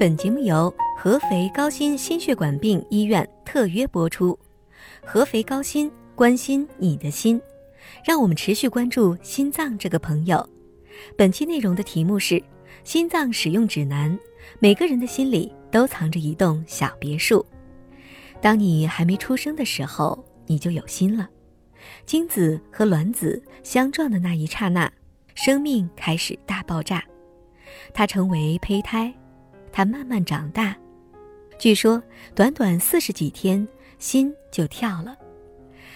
本节目由合肥高新心血管病医院特约播出。合肥高新关心你的心，让我们持续关注心脏这个朋友。本期内容的题目是心脏使用指南。每个人的心里都藏着一栋小别墅。当你还没出生的时候，你就有心了。精子和卵子相撞的那一刹那，生命开始大爆炸，它成为胚胎。他慢慢长大，据说短短四十几天，心就跳了。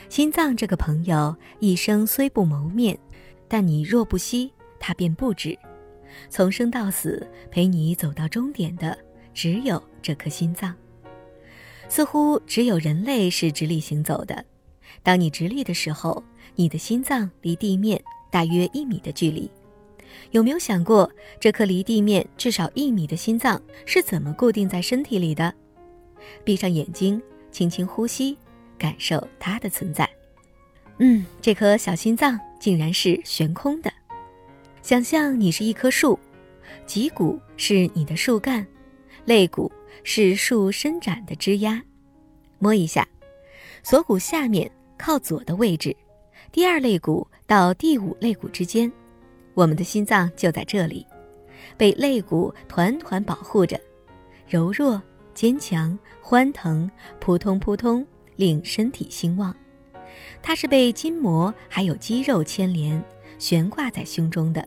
心脏这个朋友一生虽不谋面，但你若不惜，他便不止。从生到死，陪你走到终点的只有这颗心脏。似乎只有人类是直立行走的。当你直立的时候，你的心脏离地面大约一米的距离。有没有想过，这颗离地面至少一米的心脏是怎么固定在身体里的？闭上眼睛，轻轻呼吸，感受它的存在。嗯，这颗小心脏竟然是悬空的。想象你是一棵树，脊骨是你的树干，肋骨是树伸展的枝丫。摸一下，锁骨下面靠左的位置，第二肋骨到第五肋骨之间。我们的心脏就在这里，被肋骨团团保护着，柔弱、坚强、欢腾，扑通扑通，令身体兴旺。它是被筋膜还有肌肉牵连，悬挂在胸中的。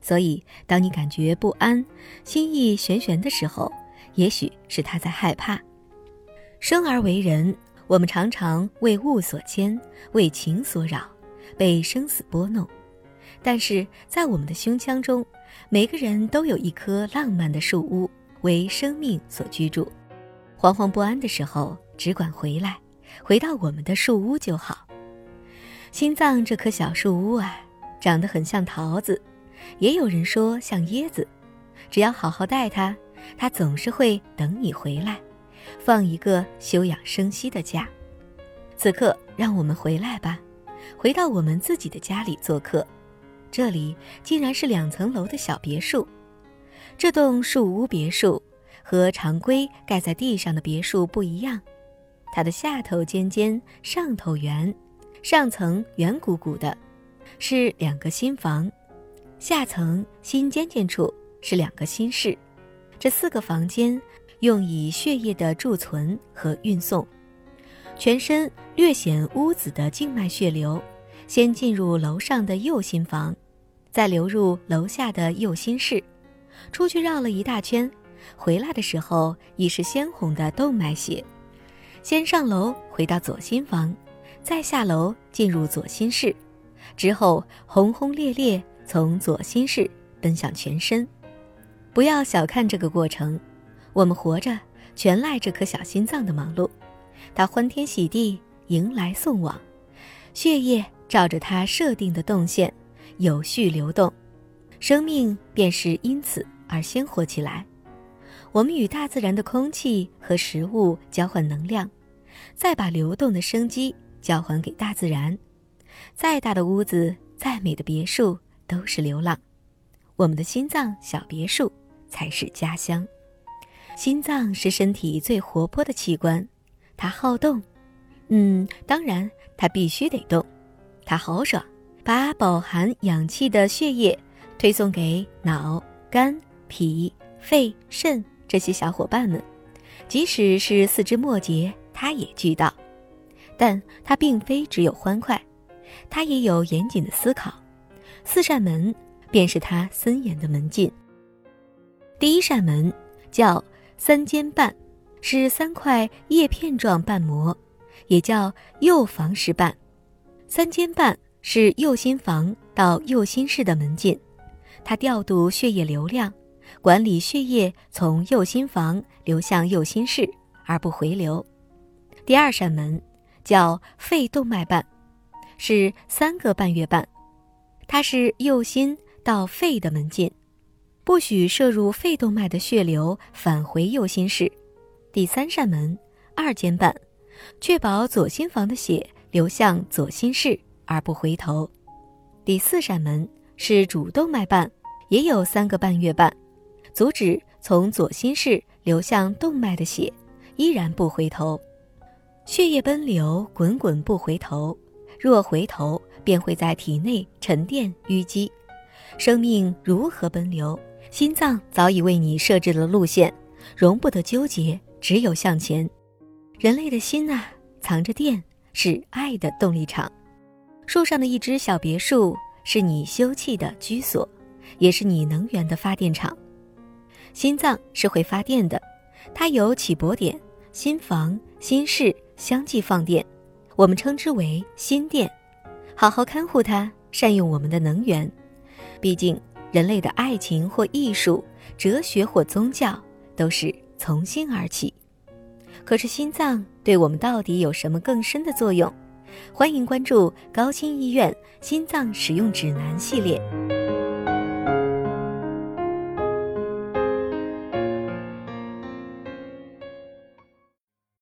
所以，当你感觉不安、心意悬悬的时候，也许是他在害怕。生而为人，我们常常为物所牵，为情所扰，被生死拨弄。但是在我们的胸腔中，每个人都有一棵浪漫的树屋，为生命所居住。惶惶不安的时候，只管回来，回到我们的树屋就好。心脏这棵小树屋啊，长得很像桃子，也有人说像椰子。只要好好待它，它总是会等你回来，放一个休养生息的假。此刻，让我们回来吧，回到我们自己的家里做客。这里竟然是两层楼的小别墅，这栋树屋别墅和常规盖在地上的别墅不一样，它的下头尖尖，上头圆，上层圆鼓鼓的，是两个新房，下层新尖尖处是两个新室，这四个房间用以血液的贮存和运送，全身略显乌紫的静脉血流，先进入楼上的右心房。再流入楼下的右心室，出去绕了一大圈，回来的时候已是鲜红的动脉血。先上楼回到左心房，再下楼进入左心室，之后轰轰烈烈从左心室奔向全身。不要小看这个过程，我们活着全赖这颗小心脏的忙碌，它欢天喜地迎来送往，血液照着它设定的动线。有序流动，生命便是因此而鲜活起来。我们与大自然的空气和食物交换能量，再把流动的生机交还给大自然。再大的屋子，再美的别墅，都是流浪。我们的心脏小别墅才是家乡。心脏是身体最活泼的器官，它好动。嗯，当然，它必须得动。它豪爽。把饱含氧气的血液推送给脑、肝、脾、肺、肾这些小伙伴们，即使是四肢末节，它也俱到。但它并非只有欢快，它也有严谨的思考。四扇门便是它森严的门禁。第一扇门叫三尖瓣，是三块叶片状瓣膜，也叫右房室瓣。三尖瓣。是右心房到右心室的门禁，它调度血液流量，管理血液从右心房流向右心室而不回流。第二扇门叫肺动脉瓣，是三个半月瓣，它是右心到肺的门禁，不许摄入肺动脉的血流返回右心室。第三扇门二尖瓣，确保左心房的血流向左心室。而不回头。第四扇门是主动脉瓣，也有三个半月瓣，阻止从左心室流向动脉的血，依然不回头。血液奔流，滚滚不回头。若回头，便会在体内沉淀淤积。生命如何奔流？心脏早已为你设置了路线，容不得纠结，只有向前。人类的心啊，藏着电，是爱的动力场。树上的一只小别墅，是你休憩的居所，也是你能源的发电厂。心脏是会发电的，它有起搏点，心房、心室相继放电，我们称之为心电。好好看护它，善用我们的能源。毕竟，人类的爱情或艺术、哲学或宗教，都是从心而起。可是，心脏对我们到底有什么更深的作用？欢迎关注高新医院心脏使用指南系列。